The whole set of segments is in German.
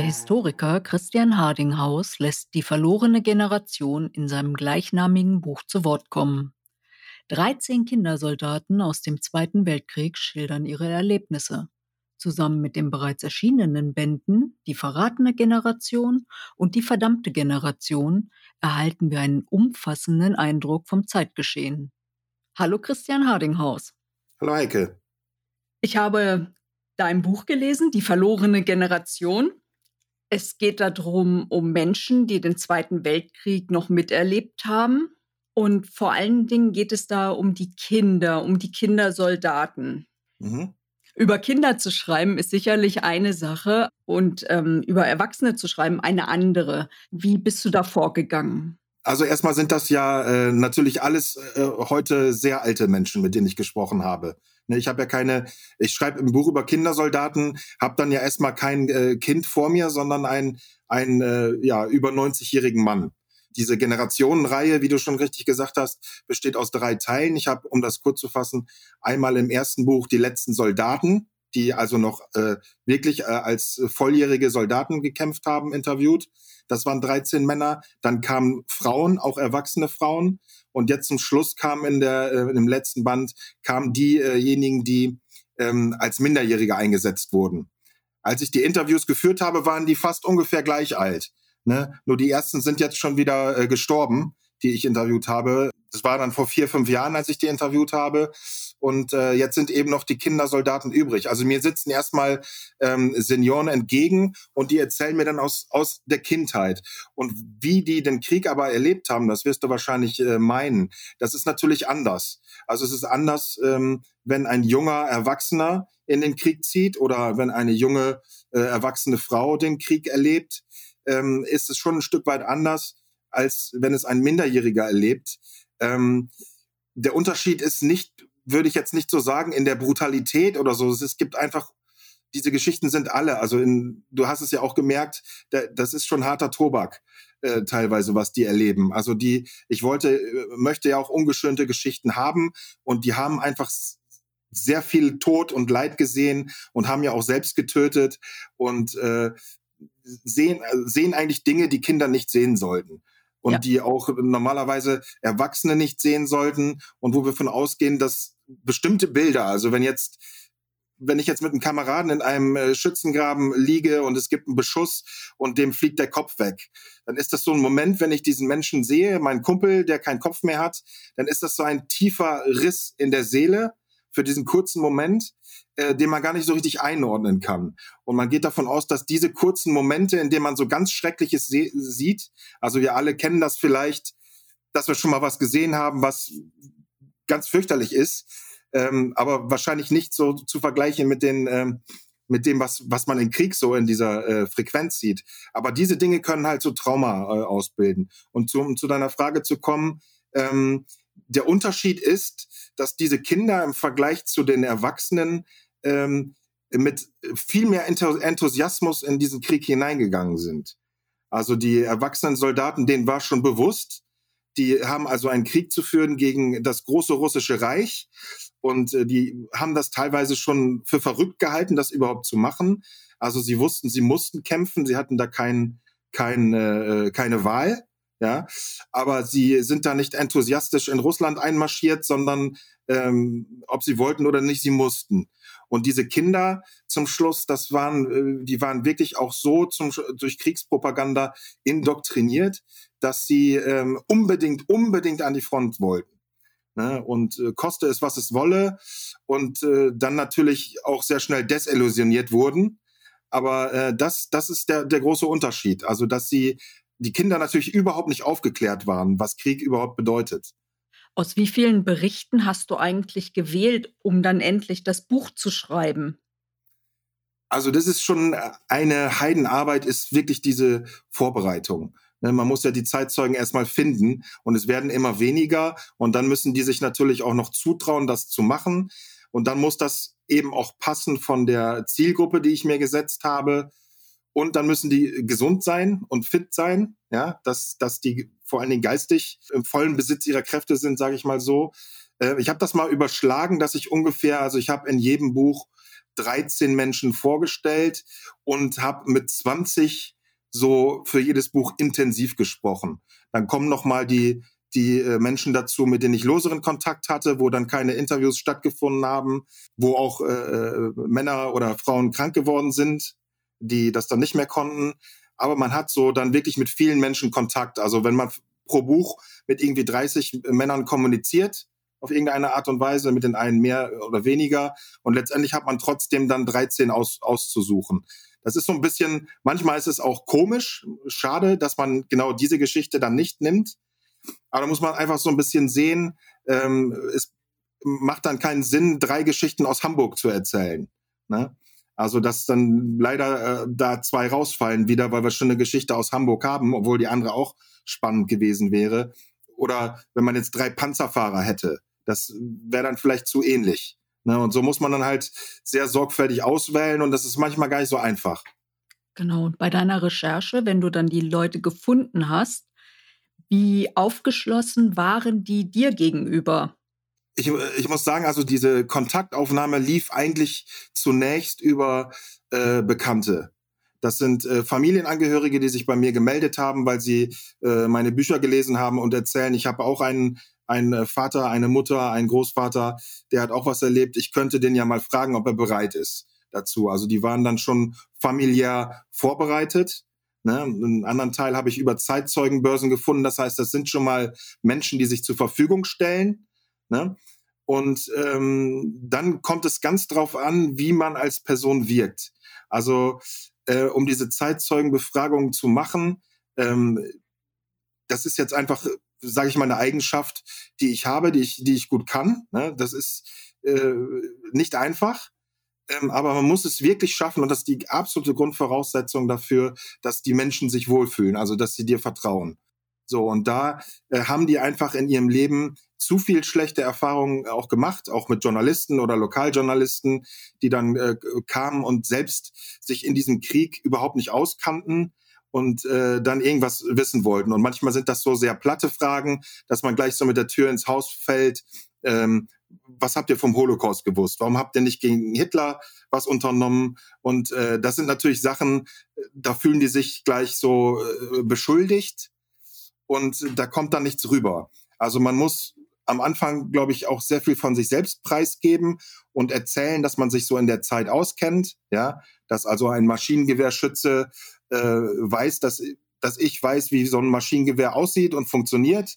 Der Historiker Christian Hardinghaus lässt die verlorene Generation in seinem gleichnamigen Buch zu Wort kommen. 13 Kindersoldaten aus dem Zweiten Weltkrieg schildern ihre Erlebnisse. Zusammen mit den bereits erschienenen Bänden Die verratene Generation und Die verdammte Generation erhalten wir einen umfassenden Eindruck vom Zeitgeschehen. Hallo Christian Hardinghaus. Hallo Heike. Ich habe dein Buch gelesen, Die verlorene Generation. Es geht darum, um Menschen, die den Zweiten Weltkrieg noch miterlebt haben. Und vor allen Dingen geht es da um die Kinder, um die Kindersoldaten. Mhm. Über Kinder zu schreiben ist sicherlich eine Sache und ähm, über Erwachsene zu schreiben eine andere. Wie bist du da vorgegangen? Also erstmal sind das ja äh, natürlich alles äh, heute sehr alte Menschen, mit denen ich gesprochen habe. Ne, ich habe ja keine, ich schreibe im Buch über Kindersoldaten, habe dann ja erstmal kein äh, Kind vor mir, sondern ein, ein äh, ja, über 90-jährigen Mann. Diese Generationenreihe, wie du schon richtig gesagt hast, besteht aus drei Teilen. Ich habe, um das kurz zu fassen, einmal im ersten Buch die letzten Soldaten, die also noch äh, wirklich äh, als volljährige Soldaten gekämpft haben, interviewt. Das waren 13 Männer. Dann kamen Frauen, auch erwachsene Frauen. Und jetzt zum Schluss kamen in der, äh, im letzten Band, kamen diejenigen, die ähm, als Minderjährige eingesetzt wurden. Als ich die Interviews geführt habe, waren die fast ungefähr gleich alt. Ne? Nur die ersten sind jetzt schon wieder äh, gestorben, die ich interviewt habe. Das war dann vor vier, fünf Jahren, als ich die interviewt habe. Und äh, jetzt sind eben noch die Kindersoldaten übrig. Also mir sitzen erstmal ähm, Senioren entgegen und die erzählen mir dann aus, aus der Kindheit. Und wie die den Krieg aber erlebt haben, das wirst du wahrscheinlich äh, meinen. Das ist natürlich anders. Also es ist anders, ähm, wenn ein junger Erwachsener in den Krieg zieht oder wenn eine junge äh, erwachsene Frau den Krieg erlebt, ähm, ist es schon ein Stück weit anders, als wenn es ein Minderjähriger erlebt. Ähm, der Unterschied ist nicht würde ich jetzt nicht so sagen, in der Brutalität oder so. Es gibt einfach, diese Geschichten sind alle, also in, du hast es ja auch gemerkt, da, das ist schon harter Tobak. Äh, teilweise, was die erleben. Also die, ich wollte, äh, möchte ja auch ungeschönte Geschichten haben und die haben einfach sehr viel Tod und Leid gesehen und haben ja auch selbst getötet und äh, sehen, sehen eigentlich Dinge, die Kinder nicht sehen sollten und ja. die auch normalerweise Erwachsene nicht sehen sollten und wo wir von ausgehen, dass bestimmte Bilder, also wenn jetzt wenn ich jetzt mit einem Kameraden in einem äh, Schützengraben liege und es gibt einen Beschuss und dem fliegt der Kopf weg, dann ist das so ein Moment, wenn ich diesen Menschen sehe, meinen Kumpel, der keinen Kopf mehr hat, dann ist das so ein tiefer Riss in der Seele für diesen kurzen Moment, äh, den man gar nicht so richtig einordnen kann. Und man geht davon aus, dass diese kurzen Momente, in denen man so ganz Schreckliches sieht, also wir alle kennen das vielleicht, dass wir schon mal was gesehen haben, was ganz fürchterlich ist, ähm, aber wahrscheinlich nicht so zu vergleichen mit den ähm, mit dem, was, was man in Krieg so in dieser äh, Frequenz sieht. Aber diese Dinge können halt so Trauma äh, ausbilden. Und zu, um zu deiner Frage zu kommen, ähm, der Unterschied ist, dass diese Kinder im Vergleich zu den Erwachsenen ähm, mit viel mehr Enthusiasmus in diesen Krieg hineingegangen sind. Also die erwachsenen Soldaten, denen war schon bewusst, die haben also einen Krieg zu führen gegen das große russische Reich und äh, die haben das teilweise schon für verrückt gehalten, das überhaupt zu machen. Also sie wussten, sie mussten kämpfen, sie hatten da kein, kein, äh, keine Wahl. Ja, aber sie sind da nicht enthusiastisch in Russland einmarschiert, sondern ähm, ob sie wollten oder nicht, sie mussten. Und diese Kinder zum Schluss, das waren, äh, die waren wirklich auch so zum, durch Kriegspropaganda indoktriniert, dass sie ähm, unbedingt, unbedingt an die Front wollten. Ne? Und äh, koste es, was es wolle. Und äh, dann natürlich auch sehr schnell desillusioniert wurden. Aber äh, das, das ist der, der große Unterschied. Also, dass sie die Kinder natürlich überhaupt nicht aufgeklärt waren, was Krieg überhaupt bedeutet. Aus wie vielen Berichten hast du eigentlich gewählt, um dann endlich das Buch zu schreiben? Also das ist schon eine Heidenarbeit, ist wirklich diese Vorbereitung. Ne, man muss ja die Zeitzeugen erstmal finden und es werden immer weniger und dann müssen die sich natürlich auch noch zutrauen, das zu machen. Und dann muss das eben auch passen von der Zielgruppe, die ich mir gesetzt habe. Und dann müssen die gesund sein und fit sein, ja, dass, dass die vor allen Dingen geistig im vollen Besitz ihrer Kräfte sind, sage ich mal so. Äh, ich habe das mal überschlagen, dass ich ungefähr, also ich habe in jedem Buch 13 Menschen vorgestellt und habe mit 20 so für jedes Buch intensiv gesprochen. Dann kommen noch mal die die äh, Menschen dazu, mit denen ich loseren Kontakt hatte, wo dann keine Interviews stattgefunden haben, wo auch äh, äh, Männer oder Frauen krank geworden sind, die das dann nicht mehr konnten. Aber man hat so dann wirklich mit vielen Menschen Kontakt. Also wenn man pro Buch mit irgendwie 30 Männern kommuniziert, auf irgendeine Art und Weise, mit den einen mehr oder weniger. Und letztendlich hat man trotzdem dann 13 aus, auszusuchen. Das ist so ein bisschen, manchmal ist es auch komisch, schade, dass man genau diese Geschichte dann nicht nimmt. Aber da muss man einfach so ein bisschen sehen, ähm, es macht dann keinen Sinn, drei Geschichten aus Hamburg zu erzählen. Ne? Also, dass dann leider äh, da zwei rausfallen wieder, weil wir schon eine Geschichte aus Hamburg haben, obwohl die andere auch spannend gewesen wäre. Oder wenn man jetzt drei Panzerfahrer hätte, das wäre dann vielleicht zu ähnlich. Ne? Und so muss man dann halt sehr sorgfältig auswählen und das ist manchmal gar nicht so einfach. Genau. Und bei deiner Recherche, wenn du dann die Leute gefunden hast, wie aufgeschlossen waren die dir gegenüber? Ich, ich muss sagen, also diese Kontaktaufnahme lief eigentlich zunächst über äh, Bekannte. Das sind äh, Familienangehörige, die sich bei mir gemeldet haben, weil sie äh, meine Bücher gelesen haben und erzählen, ich habe auch einen, einen Vater, eine Mutter, einen Großvater, der hat auch was erlebt. Ich könnte den ja mal fragen, ob er bereit ist dazu. Also die waren dann schon familiär vorbereitet. Ne? Einen anderen Teil habe ich über Zeitzeugenbörsen gefunden. Das heißt, das sind schon mal Menschen, die sich zur Verfügung stellen. Ne? Und ähm, dann kommt es ganz drauf an, wie man als Person wirkt. Also äh, um diese Zeitzeugenbefragung zu machen, ähm, das ist jetzt einfach, sage ich mal, eine Eigenschaft, die ich habe, die ich, die ich gut kann. Ne? Das ist äh, nicht einfach. Ähm, aber man muss es wirklich schaffen und das ist die absolute Grundvoraussetzung dafür, dass die Menschen sich wohlfühlen, also dass sie dir vertrauen. So, und da äh, haben die einfach in ihrem Leben zu viel schlechte Erfahrungen auch gemacht, auch mit Journalisten oder Lokaljournalisten, die dann äh, kamen und selbst sich in diesem Krieg überhaupt nicht auskannten und äh, dann irgendwas wissen wollten. Und manchmal sind das so sehr platte Fragen, dass man gleich so mit der Tür ins Haus fällt. Ähm, was habt ihr vom Holocaust gewusst? Warum habt ihr nicht gegen Hitler was unternommen? Und äh, das sind natürlich Sachen, da fühlen die sich gleich so äh, beschuldigt und da kommt dann nichts rüber. Also man muss am Anfang, glaube ich, auch sehr viel von sich selbst preisgeben und erzählen, dass man sich so in der Zeit auskennt, ja, dass also ein Maschinengewehrschütze äh, weiß, dass dass ich weiß, wie so ein Maschinengewehr aussieht und funktioniert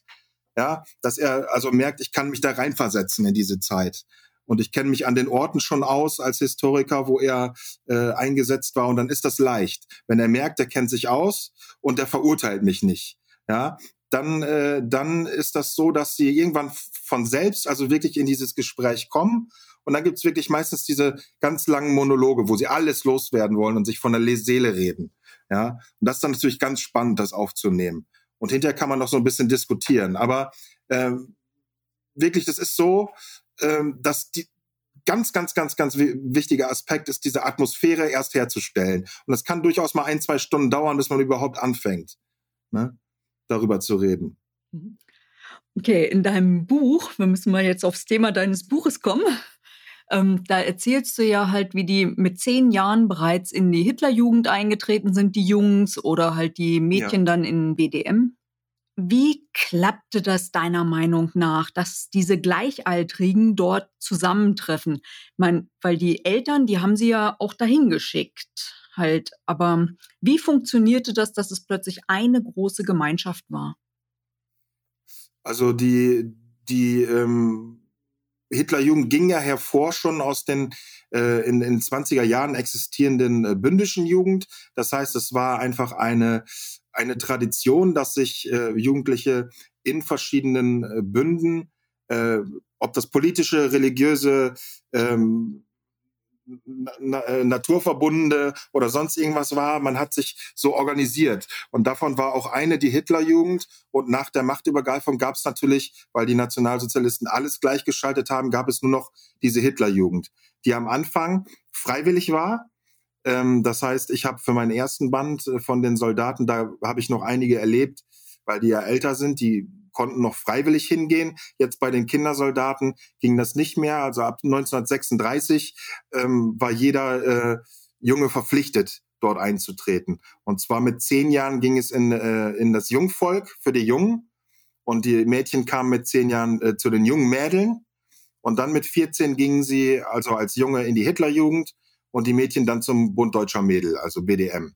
ja, dass er also merkt, ich kann mich da reinversetzen in diese Zeit. Und ich kenne mich an den Orten schon aus als Historiker, wo er äh, eingesetzt war. Und dann ist das leicht. Wenn er merkt, er kennt sich aus und er verurteilt mich nicht. Ja, dann, äh, dann ist das so, dass sie irgendwann von selbst also wirklich in dieses Gespräch kommen. Und dann gibt's wirklich meistens diese ganz langen Monologe, wo sie alles loswerden wollen und sich von der Seele reden. Ja, und das ist dann natürlich ganz spannend, das aufzunehmen. Und hinterher kann man noch so ein bisschen diskutieren. Aber ähm, wirklich, das ist so, ähm, dass die ganz, ganz, ganz, ganz wichtiger Aspekt ist, diese Atmosphäre erst herzustellen. Und das kann durchaus mal ein, zwei Stunden dauern, bis man überhaupt anfängt, ne, darüber zu reden. Mhm. Okay, in deinem Buch, wir müssen mal jetzt aufs Thema deines Buches kommen. Ähm, da erzählst du ja halt, wie die mit zehn Jahren bereits in die Hitlerjugend eingetreten sind, die Jungs oder halt die Mädchen ja. dann in BDM. Wie klappte das deiner Meinung nach, dass diese Gleichaltrigen dort zusammentreffen? Ich meine, weil die Eltern, die haben sie ja auch dahin geschickt, halt. Aber wie funktionierte das, dass es plötzlich eine große Gemeinschaft war? Also die, die ähm, Hitlerjugend ging ja hervor schon aus den äh, in den 20er Jahren existierenden äh, bündischen Jugend. Das heißt, es war einfach eine, eine Tradition, dass sich äh, Jugendliche in verschiedenen äh, Bünden, äh, ob das politische, religiöse, ähm, na, äh, naturverbundene oder sonst irgendwas war. Man hat sich so organisiert. Und davon war auch eine die Hitlerjugend. Und nach der Machtübergreifung gab es natürlich, weil die Nationalsozialisten alles gleichgeschaltet haben, gab es nur noch diese Hitlerjugend, die am Anfang freiwillig war. Ähm, das heißt, ich habe für meinen ersten Band äh, von den Soldaten, da habe ich noch einige erlebt, weil die ja älter sind, die konnten noch freiwillig hingehen. Jetzt bei den Kindersoldaten ging das nicht mehr. Also ab 1936 ähm, war jeder äh, Junge verpflichtet, dort einzutreten. Und zwar mit zehn Jahren ging es in, äh, in das Jungvolk für die Jungen. Und die Mädchen kamen mit zehn Jahren äh, zu den jungen Mädeln. Und dann mit 14 gingen sie also als Junge in die Hitlerjugend und die Mädchen dann zum Bund Deutscher Mädel, also BDM.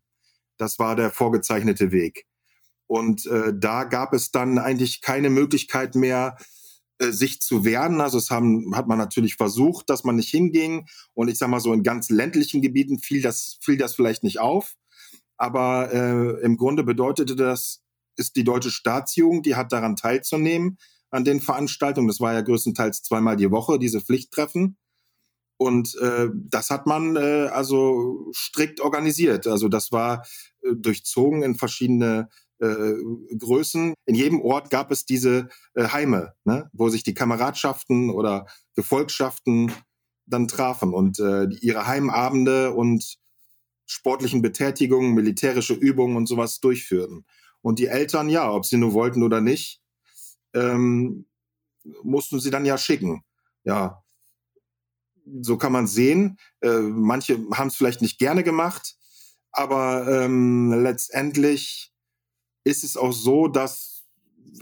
Das war der vorgezeichnete Weg. Und äh, da gab es dann eigentlich keine Möglichkeit mehr, äh, sich zu wehren. Also es haben, hat man natürlich versucht, dass man nicht hinging. Und ich sag mal so in ganz ländlichen Gebieten fiel das, fiel das vielleicht nicht auf. Aber äh, im Grunde bedeutete das, ist die deutsche Staatsjugend, die hat daran teilzunehmen an den Veranstaltungen. Das war ja größtenteils zweimal die Woche, diese Pflichttreffen. Und äh, das hat man äh, also strikt organisiert. Also das war äh, durchzogen in verschiedene äh, Größen. In jedem Ort gab es diese äh, Heime, ne, wo sich die Kameradschaften oder Gefolgschaften dann trafen und äh, ihre Heimabende und sportlichen Betätigungen, militärische Übungen und sowas durchführten. Und die Eltern, ja, ob sie nur wollten oder nicht, ähm, mussten sie dann ja schicken. Ja, so kann man sehen. Äh, manche haben es vielleicht nicht gerne gemacht, aber ähm, letztendlich ist es auch so, dass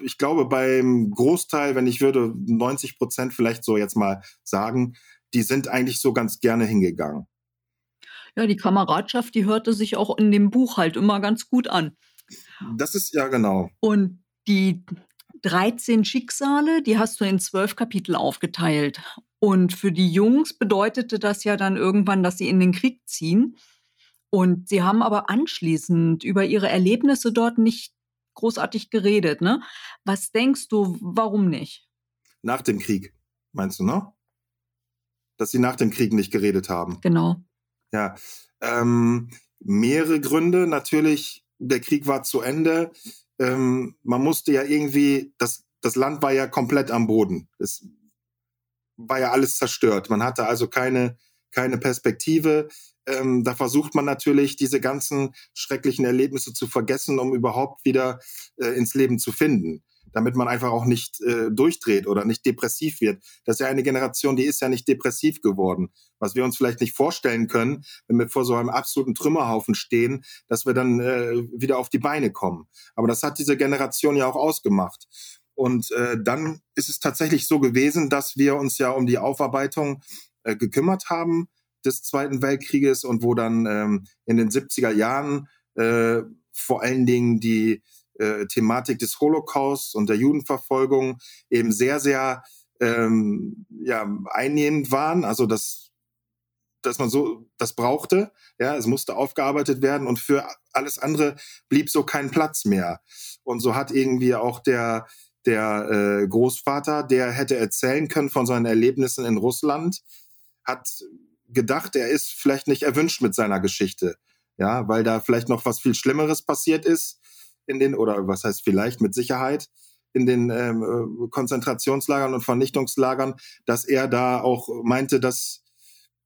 ich glaube, beim Großteil, wenn ich würde 90 Prozent vielleicht so jetzt mal sagen, die sind eigentlich so ganz gerne hingegangen. Ja, die Kameradschaft, die hörte sich auch in dem Buch halt immer ganz gut an. Das ist ja genau. Und die 13 Schicksale, die hast du in zwölf Kapitel aufgeteilt. Und für die Jungs bedeutete das ja dann irgendwann, dass sie in den Krieg ziehen. Und sie haben aber anschließend über ihre Erlebnisse dort nicht großartig geredet. Ne? Was denkst du, warum nicht? Nach dem Krieg, meinst du, ne? Dass sie nach dem Krieg nicht geredet haben. Genau. Ja. Ähm, mehrere Gründe. Natürlich, der Krieg war zu Ende. Ähm, man musste ja irgendwie, das, das Land war ja komplett am Boden. Es war ja alles zerstört. Man hatte also keine, keine Perspektive ähm, da versucht man natürlich, diese ganzen schrecklichen Erlebnisse zu vergessen, um überhaupt wieder äh, ins Leben zu finden damit man einfach auch nicht äh, durchdreht oder nicht depressiv wird. Das ist ja eine Generation, die ist ja nicht depressiv geworden. Was wir uns vielleicht nicht vorstellen können, wenn wir vor so einem absoluten Trümmerhaufen stehen, dass wir dann äh, wieder auf die Beine kommen. Aber das hat diese Generation ja auch ausgemacht. Und äh, dann ist es tatsächlich so gewesen, dass wir uns ja um die Aufarbeitung äh, gekümmert haben des Zweiten Weltkrieges und wo dann ähm, in den 70er Jahren äh, vor allen Dingen die äh, Thematik des Holocaust und der Judenverfolgung eben sehr, sehr ähm, ja, einnehmend waren. Also das, dass man so das brauchte. Ja, es musste aufgearbeitet werden und für alles andere blieb so kein Platz mehr. Und so hat irgendwie auch der der äh, Großvater, der hätte erzählen können von seinen Erlebnissen in Russland, hat gedacht, er ist vielleicht nicht erwünscht mit seiner Geschichte. Ja, weil da vielleicht noch was viel Schlimmeres passiert ist in den, oder was heißt vielleicht mit Sicherheit, in den ähm, äh, Konzentrationslagern und Vernichtungslagern, dass er da auch meinte, dass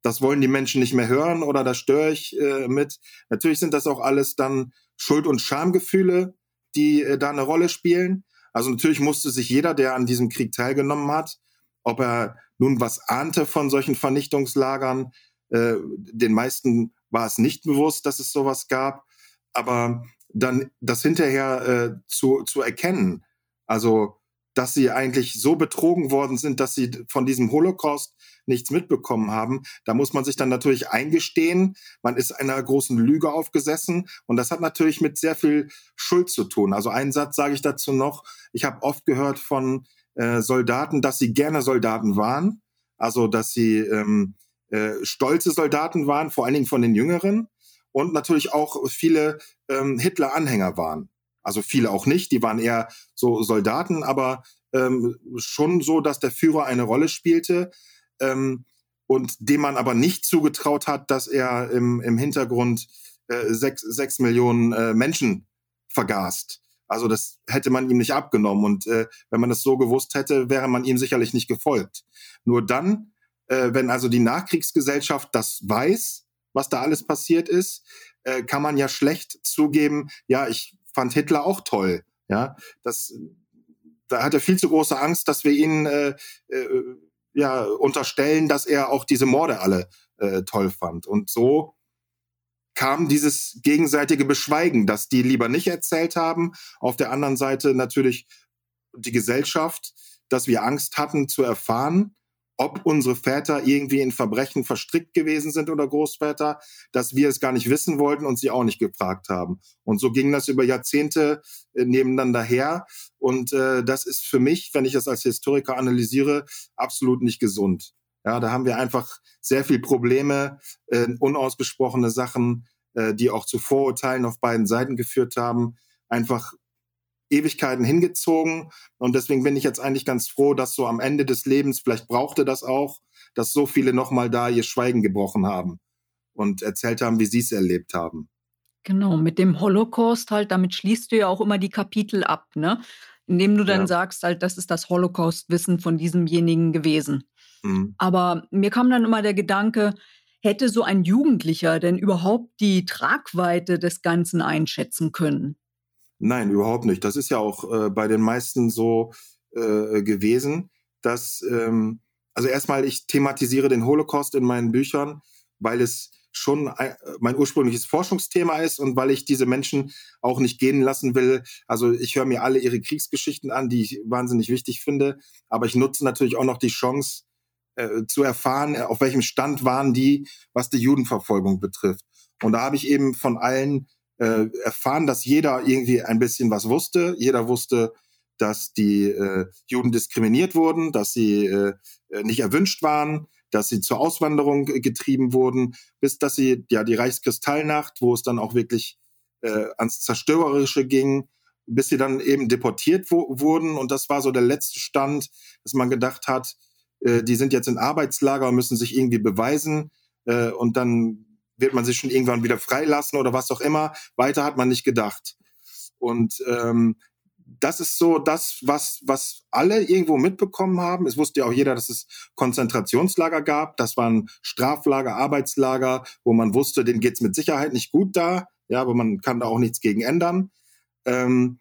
das wollen die Menschen nicht mehr hören oder da störe ich äh, mit. Natürlich sind das auch alles dann Schuld- und Schamgefühle, die äh, da eine Rolle spielen. Also natürlich musste sich jeder, der an diesem Krieg teilgenommen hat, ob er nun was ahnte von solchen Vernichtungslagern. Äh, den meisten war es nicht bewusst, dass es sowas gab. Aber dann das hinterher äh, zu, zu erkennen, also dass sie eigentlich so betrogen worden sind, dass sie von diesem Holocaust nichts mitbekommen haben. Da muss man sich dann natürlich eingestehen, man ist einer großen Lüge aufgesessen und das hat natürlich mit sehr viel Schuld zu tun. Also einen Satz sage ich dazu noch. Ich habe oft gehört von äh, Soldaten, dass sie gerne Soldaten waren, also dass sie ähm, äh, stolze Soldaten waren, vor allen Dingen von den Jüngeren und natürlich auch viele ähm, Hitler-Anhänger waren. Also viele auch nicht, die waren eher so Soldaten, aber ähm, schon so, dass der Führer eine Rolle spielte ähm, und dem man aber nicht zugetraut hat, dass er im, im Hintergrund äh, sechs, sechs Millionen äh, Menschen vergast. Also das hätte man ihm nicht abgenommen. Und äh, wenn man das so gewusst hätte, wäre man ihm sicherlich nicht gefolgt. Nur dann, äh, wenn also die Nachkriegsgesellschaft das weiß, was da alles passiert ist, äh, kann man ja schlecht zugeben, ja, ich fand Hitler auch toll. Ja, das, da hat er viel zu große Angst, dass wir ihn äh, äh, ja unterstellen, dass er auch diese Morde alle äh, toll fand. Und so kam dieses gegenseitige Beschweigen, dass die lieber nicht erzählt haben. Auf der anderen Seite natürlich die Gesellschaft, dass wir Angst hatten zu erfahren, ob unsere Väter irgendwie in Verbrechen verstrickt gewesen sind oder Großväter, dass wir es gar nicht wissen wollten und sie auch nicht gefragt haben. Und so ging das über Jahrzehnte äh, nebeneinander her. Und äh, das ist für mich, wenn ich das als Historiker analysiere, absolut nicht gesund. Ja, da haben wir einfach sehr viel Probleme, äh, unausgesprochene Sachen, äh, die auch zu Vorurteilen auf beiden Seiten geführt haben, einfach Ewigkeiten hingezogen. Und deswegen bin ich jetzt eigentlich ganz froh, dass so am Ende des Lebens, vielleicht brauchte das auch, dass so viele nochmal da ihr Schweigen gebrochen haben und erzählt haben, wie sie es erlebt haben. Genau, mit dem Holocaust halt, damit schließt du ja auch immer die Kapitel ab, ne? Indem du dann ja. sagst halt, das ist das Holocaust-Wissen von diesemjenigen gewesen. Mhm. Aber mir kam dann immer der Gedanke, hätte so ein Jugendlicher denn überhaupt die Tragweite des Ganzen einschätzen können? Nein, überhaupt nicht. Das ist ja auch äh, bei den meisten so äh, gewesen, dass, ähm, also erstmal, ich thematisiere den Holocaust in meinen Büchern, weil es schon ein, mein ursprüngliches Forschungsthema ist und weil ich diese Menschen auch nicht gehen lassen will. Also ich höre mir alle ihre Kriegsgeschichten an, die ich wahnsinnig wichtig finde, aber ich nutze natürlich auch noch die Chance äh, zu erfahren, auf welchem Stand waren die, was die Judenverfolgung betrifft. Und da habe ich eben von allen äh, erfahren, dass jeder irgendwie ein bisschen was wusste. Jeder wusste, dass die äh, Juden diskriminiert wurden, dass sie äh, äh nicht erwünscht waren, dass sie zur Auswanderung getrieben wurden, bis dass sie ja die Reichskristallnacht, wo es dann auch wirklich äh, ans Zerstörerische ging, bis sie dann eben deportiert wo wurden. Und das war so der letzte Stand, dass man gedacht hat, äh, die sind jetzt in Arbeitslager und müssen sich irgendwie beweisen. Äh, und dann wird man sich schon irgendwann wieder freilassen oder was auch immer. Weiter hat man nicht gedacht. Und ähm, das ist so das, was, was alle irgendwo mitbekommen haben. Es wusste ja auch jeder, dass es Konzentrationslager gab. Das waren Straflager, Arbeitslager, wo man wusste, denen geht's mit Sicherheit nicht gut da. Ja, aber man kann da auch nichts gegen ändern. Ähm,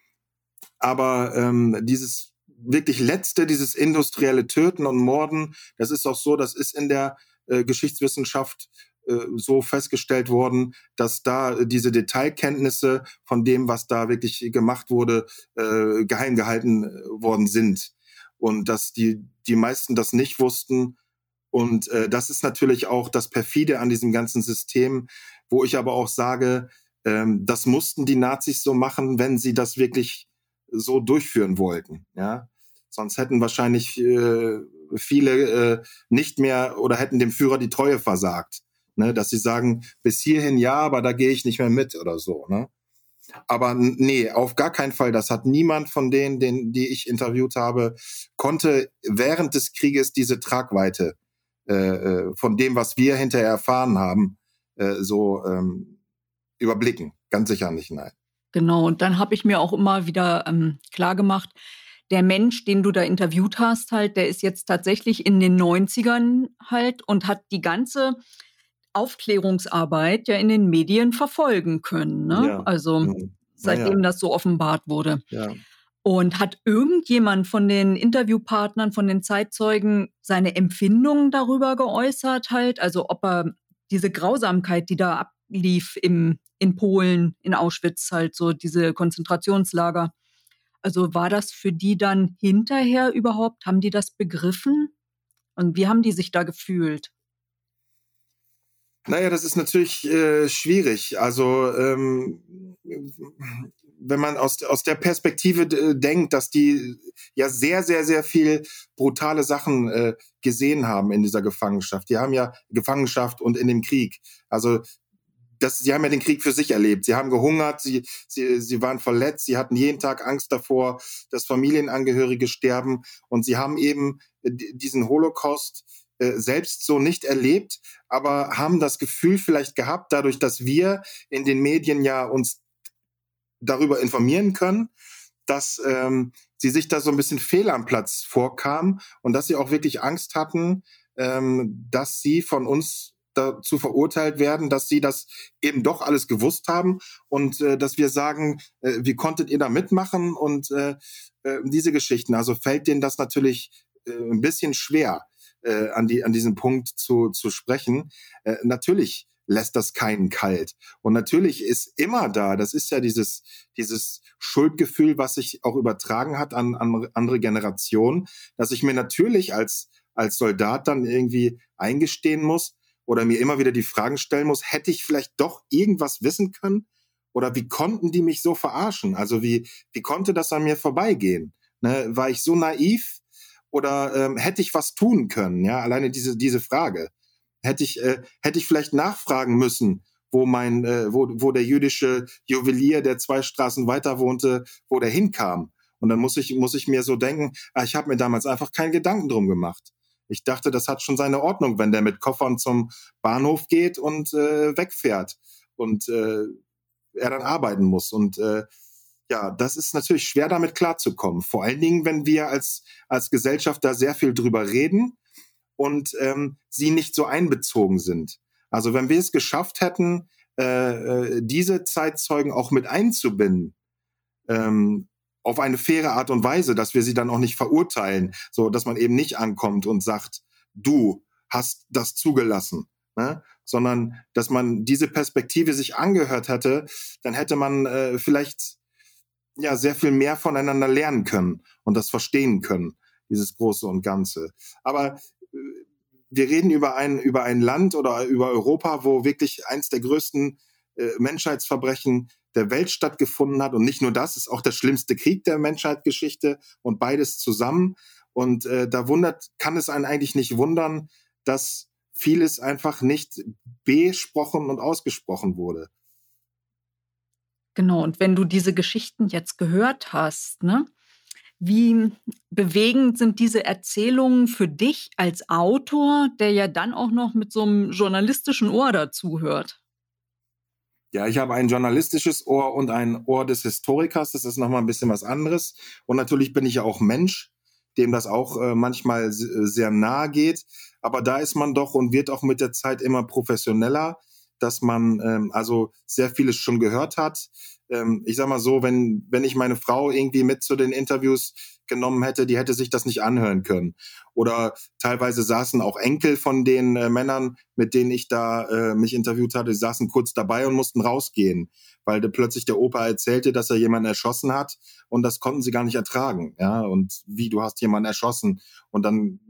aber ähm, dieses wirklich letzte, dieses industrielle Töten und Morden, das ist auch so, das ist in der äh, Geschichtswissenschaft äh, so festgestellt worden, dass da diese Detailkenntnisse von dem, was da wirklich gemacht wurde, äh, geheim gehalten äh, worden sind. Und dass die, die meisten das nicht wussten. Und äh, das ist natürlich auch das Perfide an diesem ganzen System, wo ich aber auch sage, ähm, das mussten die Nazis so machen, wenn sie das wirklich so durchführen wollten. Ja, sonst hätten wahrscheinlich äh, viele äh, nicht mehr oder hätten dem Führer die Treue versagt ne? dass sie sagen, bis hierhin ja, aber da gehe ich nicht mehr mit oder so. Ne? Aber nee, auf gar keinen Fall. Das hat niemand von denen, den, die ich interviewt habe, konnte während des Krieges diese Tragweite äh, äh von dem, was wir hinterher erfahren haben, äh, so ähm, überblicken. Ganz sicher nicht, nein. Genau, und dann habe ich mir auch immer wieder ähm, klar gemacht, der Mensch, den du da interviewt hast, halt, der ist jetzt tatsächlich in den 90ern halt und hat die ganze Aufklärungsarbeit ja in den Medien verfolgen können. Ne? Ja. Also mhm. seitdem ja. das so offenbart wurde. Ja. Und hat irgendjemand von den Interviewpartnern, von den Zeitzeugen seine Empfindungen darüber geäußert, halt? Also ob er diese Grausamkeit, die da ablief im, in Polen, in Auschwitz, halt so diese Konzentrationslager. Also war das für die dann hinterher überhaupt? Haben die das begriffen? Und wie haben die sich da gefühlt? Naja, das ist natürlich äh, schwierig. Also ähm, wenn man aus, aus der Perspektive äh, denkt, dass die ja sehr, sehr, sehr viel brutale Sachen äh, gesehen haben in dieser Gefangenschaft. Die haben ja Gefangenschaft und in dem Krieg. Also das, sie haben ja den Krieg für sich erlebt. Sie haben gehungert, sie, sie, sie waren verletzt, sie hatten jeden Tag Angst davor, dass Familienangehörige sterben. Und sie haben eben äh, diesen Holocaust äh, selbst so nicht erlebt, aber haben das Gefühl vielleicht gehabt, dadurch, dass wir in den Medien ja uns darüber informieren können, dass ähm, sie sich da so ein bisschen fehl am Platz vorkam und dass sie auch wirklich Angst hatten, ähm, dass sie von uns dazu verurteilt werden, dass sie das eben doch alles gewusst haben und äh, dass wir sagen, äh, wie konntet ihr da mitmachen und äh, äh, diese Geschichten. Also fällt denen das natürlich äh, ein bisschen schwer, äh, an, die, an diesen Punkt zu, zu sprechen. Äh, natürlich lässt das keinen kalt. Und natürlich ist immer da, das ist ja dieses, dieses Schuldgefühl, was sich auch übertragen hat an, an andere Generationen, dass ich mir natürlich als, als Soldat dann irgendwie eingestehen muss oder mir immer wieder die Fragen stellen muss, hätte ich vielleicht doch irgendwas wissen können? Oder wie konnten die mich so verarschen? Also wie, wie konnte das an mir vorbeigehen? Ne, war ich so naiv oder ähm, hätte ich was tun können? Ja, alleine diese, diese Frage hätte ich, äh, hätte ich vielleicht nachfragen müssen, wo mein, äh, wo, wo der jüdische Juwelier, der zwei Straßen weiter wohnte, wo der hinkam. Und dann muss ich, muss ich mir so denken, ah, ich habe mir damals einfach keinen Gedanken drum gemacht. Ich dachte, das hat schon seine Ordnung, wenn der mit Koffern zum Bahnhof geht und äh, wegfährt und äh, er dann arbeiten muss. Und äh, ja, das ist natürlich schwer damit klarzukommen. Vor allen Dingen, wenn wir als, als Gesellschaft da sehr viel drüber reden und ähm, sie nicht so einbezogen sind. Also wenn wir es geschafft hätten, äh, äh, diese Zeitzeugen auch mit einzubinden, ähm, auf eine faire Art und Weise, dass wir sie dann auch nicht verurteilen, so dass man eben nicht ankommt und sagt, du hast das zugelassen, ne? sondern dass man diese Perspektive sich angehört hätte, dann hätte man äh, vielleicht ja sehr viel mehr voneinander lernen können und das verstehen können, dieses Große und Ganze. Aber wir reden über ein, über ein Land oder über Europa, wo wirklich eins der größten äh, Menschheitsverbrechen der Welt stattgefunden hat. Und nicht nur das, ist auch der schlimmste Krieg der Menschheitsgeschichte und beides zusammen. Und äh, da wundert, kann es einen eigentlich nicht wundern, dass vieles einfach nicht besprochen und ausgesprochen wurde. Genau, und wenn du diese Geschichten jetzt gehört hast, ne, wie bewegend sind diese Erzählungen für dich als Autor, der ja dann auch noch mit so einem journalistischen Ohr dazuhört? Ja, ich habe ein journalistisches Ohr und ein Ohr des Historikers. Das ist nochmal ein bisschen was anderes. Und natürlich bin ich ja auch Mensch, dem das auch äh, manchmal sehr nahe geht. Aber da ist man doch und wird auch mit der Zeit immer professioneller dass man ähm, also sehr vieles schon gehört hat. Ähm, ich sag mal so, wenn, wenn ich meine Frau irgendwie mit zu den Interviews genommen hätte, die hätte sich das nicht anhören können. Oder teilweise saßen auch Enkel von den äh, Männern, mit denen ich da äh, mich interviewt hatte, die saßen kurz dabei und mussten rausgehen, weil de, plötzlich der Opa erzählte, dass er jemanden erschossen hat und das konnten sie gar nicht ertragen. Ja, und wie du hast jemanden erschossen und dann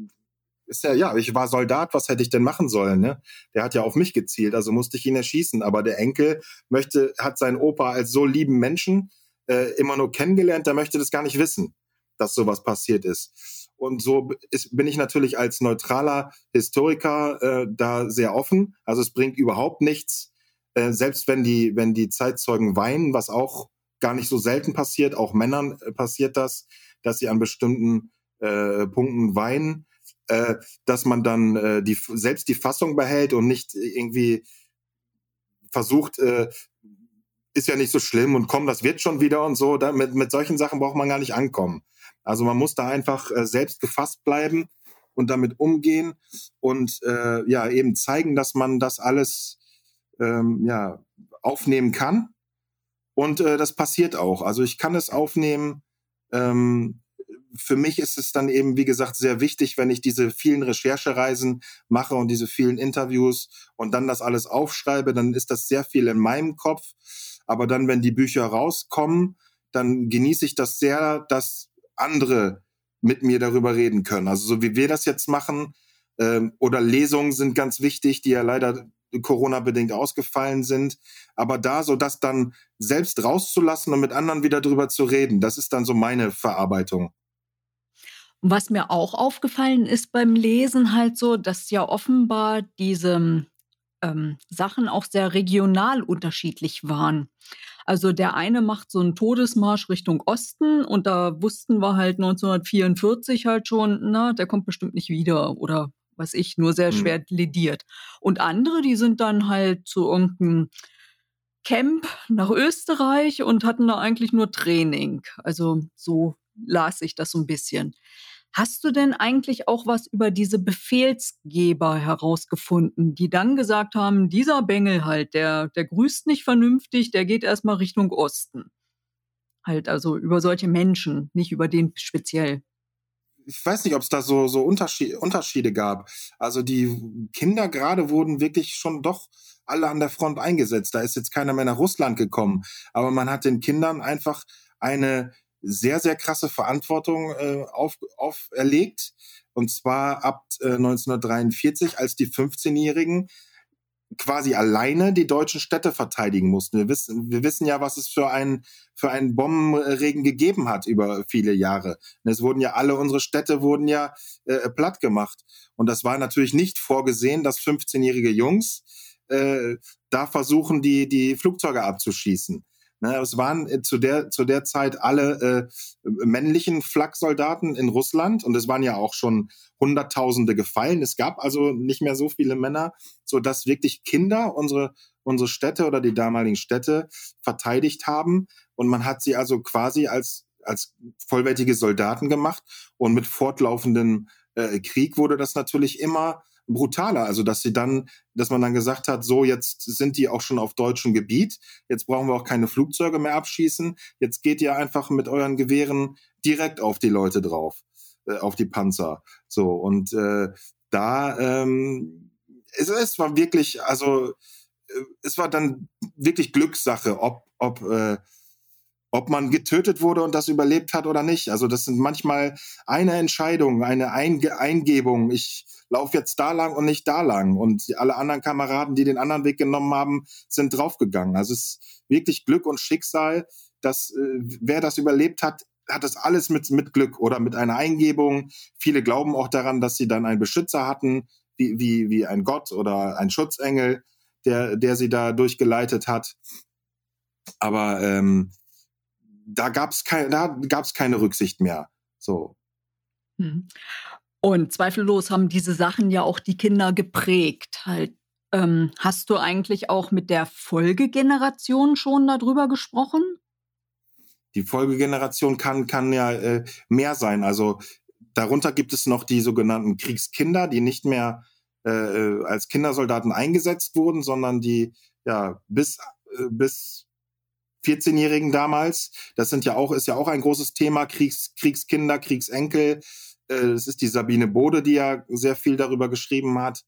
ist ja, ja, ich war Soldat, was hätte ich denn machen sollen? Ne? Der hat ja auf mich gezielt, also musste ich ihn erschießen. Aber der Enkel möchte, hat seinen Opa als so lieben Menschen äh, immer nur kennengelernt, der möchte das gar nicht wissen, dass sowas passiert ist. Und so ist, bin ich natürlich als neutraler Historiker äh, da sehr offen. Also es bringt überhaupt nichts, äh, selbst wenn die, wenn die Zeitzeugen weinen, was auch gar nicht so selten passiert, auch Männern äh, passiert das, dass sie an bestimmten äh, Punkten weinen äh, dass man dann äh, die, selbst die Fassung behält und nicht irgendwie versucht, äh, ist ja nicht so schlimm und komm, das wird schon wieder und so. Da, mit, mit solchen Sachen braucht man gar nicht ankommen. Also man muss da einfach äh, selbst gefasst bleiben und damit umgehen und äh, ja eben zeigen, dass man das alles ähm, ja aufnehmen kann. Und äh, das passiert auch. Also ich kann es aufnehmen. Ähm, für mich ist es dann eben, wie gesagt, sehr wichtig, wenn ich diese vielen Recherchereisen mache und diese vielen Interviews und dann das alles aufschreibe, dann ist das sehr viel in meinem Kopf. Aber dann, wenn die Bücher rauskommen, dann genieße ich das sehr, dass andere mit mir darüber reden können. Also so wie wir das jetzt machen, ähm, oder Lesungen sind ganz wichtig, die ja leider Corona-bedingt ausgefallen sind. Aber da so das dann selbst rauszulassen und mit anderen wieder drüber zu reden, das ist dann so meine Verarbeitung. Was mir auch aufgefallen ist beim Lesen halt so, dass ja offenbar diese ähm, Sachen auch sehr regional unterschiedlich waren. Also der eine macht so einen Todesmarsch Richtung Osten und da wussten wir halt 1944 halt schon, na, der kommt bestimmt nicht wieder oder was ich, nur sehr mhm. schwer lediert. Und andere, die sind dann halt zu irgendeinem Camp nach Österreich und hatten da eigentlich nur Training. Also so las ich das so ein bisschen. Hast du denn eigentlich auch was über diese Befehlsgeber herausgefunden, die dann gesagt haben, dieser Bengel halt, der, der grüßt nicht vernünftig, der geht erstmal Richtung Osten? Halt also über solche Menschen, nicht über den speziell ich weiß nicht, ob es da so, so Unterschiede, Unterschiede gab. Also die Kinder gerade wurden wirklich schon doch alle an der Front eingesetzt. Da ist jetzt keiner mehr nach Russland gekommen. Aber man hat den Kindern einfach eine sehr, sehr krasse Verantwortung äh, auf, auferlegt. Und zwar ab äh, 1943, als die 15-Jährigen quasi alleine die deutschen Städte verteidigen mussten. Wir wissen, wir wissen ja, was es für einen für einen Bombenregen gegeben hat über viele Jahre. Und es wurden ja alle unsere Städte wurden ja äh, platt gemacht. Und das war natürlich nicht vorgesehen, dass 15-jährige Jungs äh, da versuchen, die die Flugzeuge abzuschießen. Ne, es waren äh, zu der, zu der Zeit alle äh, männlichen Flaksoldaten in Russland und es waren ja auch schon Hunderttausende gefallen. Es gab also nicht mehr so viele Männer, so dass wirklich Kinder unsere, unsere Städte oder die damaligen Städte verteidigt haben. Und man hat sie also quasi als, als vollwertige Soldaten gemacht. Und mit fortlaufendem äh, Krieg wurde das natürlich immer brutaler. Also, dass sie dann, dass man dann gesagt hat, so jetzt sind die auch schon auf deutschem Gebiet, jetzt brauchen wir auch keine Flugzeuge mehr abschießen, jetzt geht ihr einfach mit euren Gewehren direkt auf die Leute drauf, äh, auf die Panzer. So, und äh, da ähm, es, es war wirklich, also äh, es war dann wirklich Glückssache, ob, ob äh, ob man getötet wurde und das überlebt hat oder nicht. Also das sind manchmal eine Entscheidung, eine Einge Eingebung. Ich laufe jetzt da lang und nicht da lang. Und alle anderen Kameraden, die den anderen Weg genommen haben, sind draufgegangen. Also es ist wirklich Glück und Schicksal, dass äh, wer das überlebt hat, hat das alles mit, mit Glück oder mit einer Eingebung. Viele glauben auch daran, dass sie dann einen Beschützer hatten, wie, wie, wie ein Gott oder ein Schutzengel, der, der sie da durchgeleitet hat. Aber ähm, da gab es kein, da gab's keine Rücksicht mehr. So. Hm. Und zweifellos haben diese Sachen ja auch die Kinder geprägt. Halt, ähm, hast du eigentlich auch mit der Folgegeneration schon darüber gesprochen? Die Folgegeneration kann, kann ja äh, mehr sein. Also darunter gibt es noch die sogenannten Kriegskinder, die nicht mehr äh, äh als Kindersoldaten eingesetzt wurden, sondern die ja bis, äh, bis 14-Jährigen damals. Das sind ja auch, ist ja auch ein großes Thema, Kriegs, Kriegskinder, Kriegsenkel. Äh, das ist die Sabine Bode, die ja sehr viel darüber geschrieben hat.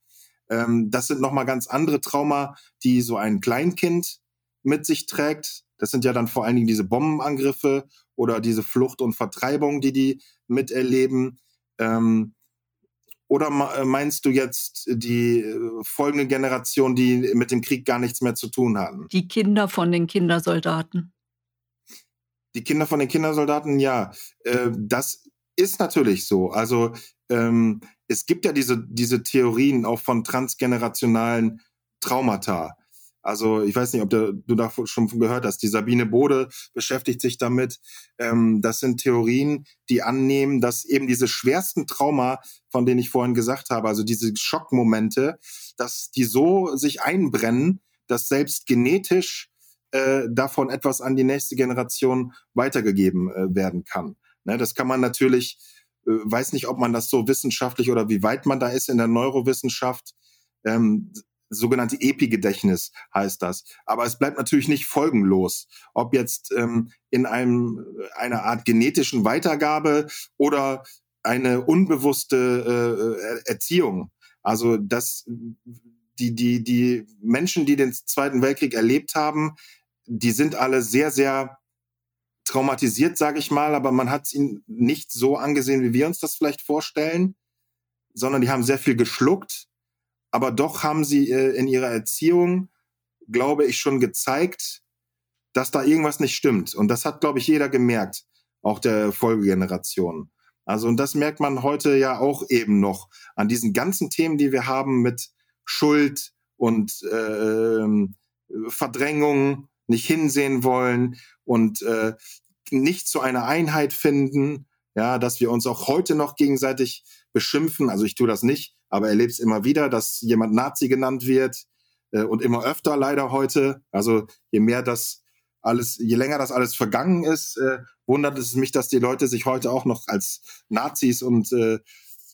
Ähm, das sind nochmal ganz andere Trauma, die so ein Kleinkind mit sich trägt. Das sind ja dann vor allen Dingen diese Bombenangriffe oder diese Flucht und Vertreibung, die die miterleben. Ähm, oder äh, meinst du jetzt die äh, folgende Generation, die mit dem Krieg gar nichts mehr zu tun hatten? Die Kinder von den Kindersoldaten. Die Kinder von den Kindersoldaten, ja. Äh, das ist natürlich so. Also ähm, es gibt ja diese, diese Theorien auch von transgenerationalen Traumata. Also ich weiß nicht, ob du, du da schon gehört hast. Die Sabine Bode beschäftigt sich damit. Ähm, das sind Theorien, die annehmen, dass eben diese schwersten Trauma, von denen ich vorhin gesagt habe, also diese Schockmomente, dass die so sich einbrennen, dass selbst genetisch äh, davon etwas an die nächste Generation weitergegeben äh, werden kann. Ne, das kann man natürlich, äh, weiß nicht, ob man das so wissenschaftlich oder wie weit man da ist in der Neurowissenschaft. Ähm, sogenannte Epigedächtnis heißt das. Aber es bleibt natürlich nicht folgenlos, ob jetzt ähm, in einem einer Art genetischen Weitergabe oder eine unbewusste äh, Erziehung. Also dass die die die Menschen, die den Zweiten Weltkrieg erlebt haben, die sind alle sehr sehr traumatisiert, sage ich mal, aber man hat es ihnen nicht so angesehen, wie wir uns das vielleicht vorstellen, sondern die haben sehr viel geschluckt aber doch haben sie äh, in ihrer Erziehung, glaube ich, schon gezeigt, dass da irgendwas nicht stimmt. Und das hat, glaube ich, jeder gemerkt, auch der Folgegeneration. Also, und das merkt man heute ja auch eben noch an diesen ganzen Themen, die wir haben mit Schuld und äh, Verdrängung, nicht hinsehen wollen und äh, nicht zu einer Einheit finden. Ja, dass wir uns auch heute noch gegenseitig beschimpfen. Also ich tue das nicht, aber erlebe es immer wieder, dass jemand Nazi genannt wird äh, und immer öfter leider heute. Also je mehr das alles, je länger das alles vergangen ist, äh, wundert es mich, dass die Leute sich heute auch noch als Nazis und äh,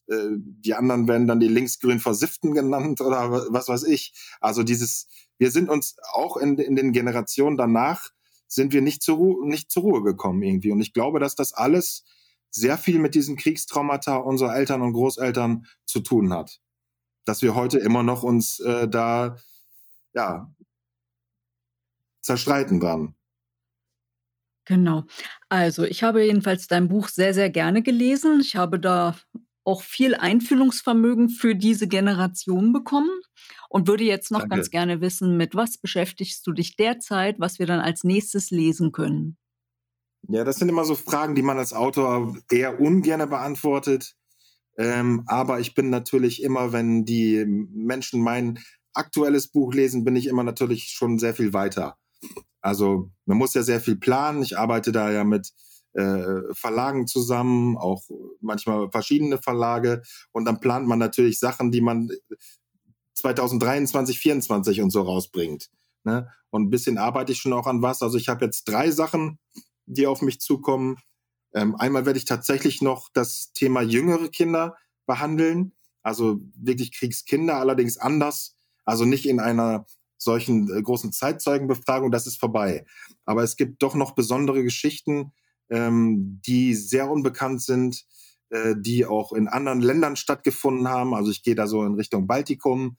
äh, die anderen werden dann die linksgrün Versifften genannt oder was weiß ich. Also dieses, wir sind uns auch in, in den Generationen danach sind wir nicht zur, Ruhe, nicht zur Ruhe gekommen irgendwie. Und ich glaube, dass das alles sehr viel mit diesen Kriegstraumata unserer Eltern und Großeltern zu tun hat. Dass wir heute immer noch uns äh, da ja zerstreiten dran. Genau. Also ich habe jedenfalls dein Buch sehr, sehr gerne gelesen. Ich habe da auch viel Einfühlungsvermögen für diese Generation bekommen und würde jetzt noch Danke. ganz gerne wissen, mit was beschäftigst du dich derzeit, was wir dann als nächstes lesen können? Ja, das sind immer so Fragen, die man als Autor eher ungern beantwortet. Ähm, aber ich bin natürlich immer, wenn die Menschen mein aktuelles Buch lesen, bin ich immer natürlich schon sehr viel weiter. Also man muss ja sehr viel planen. Ich arbeite da ja mit äh, Verlagen zusammen, auch manchmal verschiedene Verlage. Und dann plant man natürlich Sachen, die man 2023, 2024 und so rausbringt. Ne? Und ein bisschen arbeite ich schon auch an was. Also ich habe jetzt drei Sachen, die auf mich zukommen. Ähm, einmal werde ich tatsächlich noch das Thema jüngere Kinder behandeln. Also wirklich Kriegskinder, allerdings anders. Also nicht in einer solchen äh, großen Zeitzeugenbefragung, das ist vorbei. Aber es gibt doch noch besondere Geschichten, ähm, die sehr unbekannt sind, äh, die auch in anderen Ländern stattgefunden haben. Also ich gehe da so in Richtung Baltikum,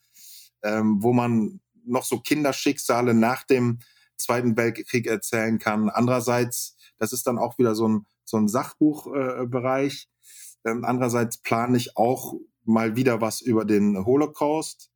ähm, wo man noch so Kinderschicksale nach dem Zweiten Weltkrieg erzählen kann. Andererseits, das ist dann auch wieder so ein, so ein Sachbuchbereich. Äh, ähm, andererseits plane ich auch mal wieder was über den Holocaust.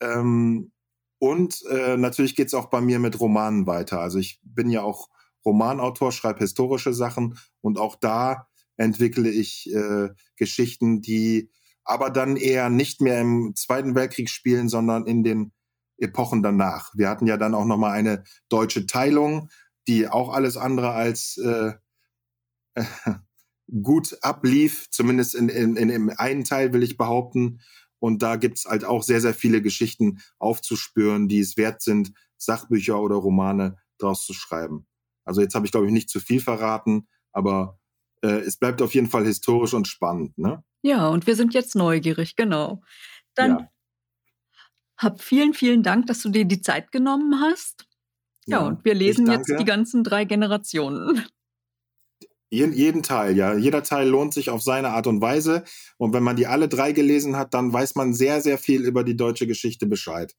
Ähm, und äh, natürlich geht's auch bei mir mit Romanen weiter. Also ich bin ja auch Romanautor, schreibe historische Sachen und auch da entwickle ich äh, Geschichten, die aber dann eher nicht mehr im Zweiten Weltkrieg spielen, sondern in den Epochen danach. Wir hatten ja dann auch noch mal eine deutsche Teilung, die auch alles andere als äh, gut ablief, zumindest in, in, in dem einen Teil will ich behaupten. Und da gibt's halt auch sehr, sehr viele Geschichten aufzuspüren, die es wert sind, Sachbücher oder Romane draus zu schreiben. Also jetzt habe ich, glaube ich, nicht zu viel verraten, aber äh, es bleibt auf jeden Fall historisch und spannend. Ne? Ja, und wir sind jetzt neugierig, genau. Dann Ja. hab vielen, vielen Dank, dass du dir die Zeit genommen hast. Ja, und wir lesen jetzt die ganzen drei Generationen. Jeden, jeden Teil, ja. Jeder Teil lohnt sich auf seine Art und Weise. Und wenn man die alle drei gelesen hat, dann weiß man sehr, sehr viel über die deutsche Geschichte Bescheid.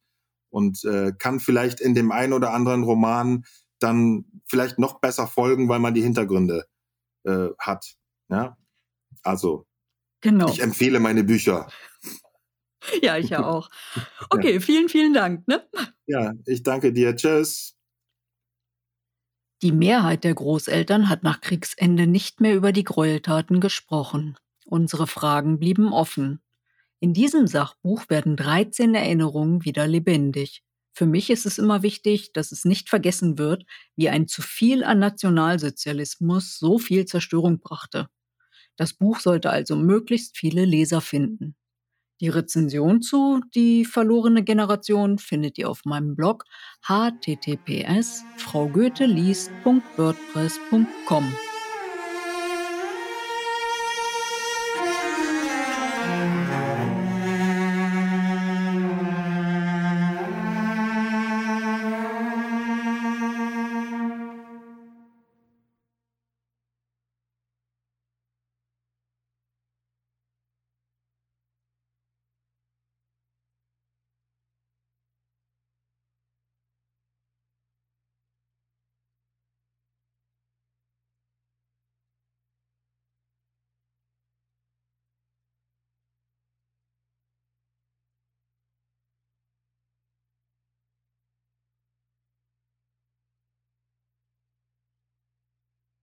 Und äh, kann vielleicht in dem einen oder anderen Roman dann vielleicht noch besser folgen, weil man die Hintergründe äh, hat. Ja. Also, Genau. ich empfehle meine Bücher. Ja, ich ja auch. Okay, vielen, vielen Dank. Ne? Ja, ich danke dir. Tschüss. Die Mehrheit der Großeltern hat nach Kriegsende nicht mehr über die Gräueltaten gesprochen. Unsere Fragen blieben offen. In diesem Sachbuch werden 13 Erinnerungen wieder lebendig. Für mich ist es immer wichtig, dass es nicht vergessen wird, wie ein zu viel an Nationalsozialismus so viel Zerstörung brachte. Das Buch sollte also möglichst viele Leser finden. Die Rezension zu Die verlorene Generation findet ihr auf meinem Blog https fraugoetheliest.wordpress.com.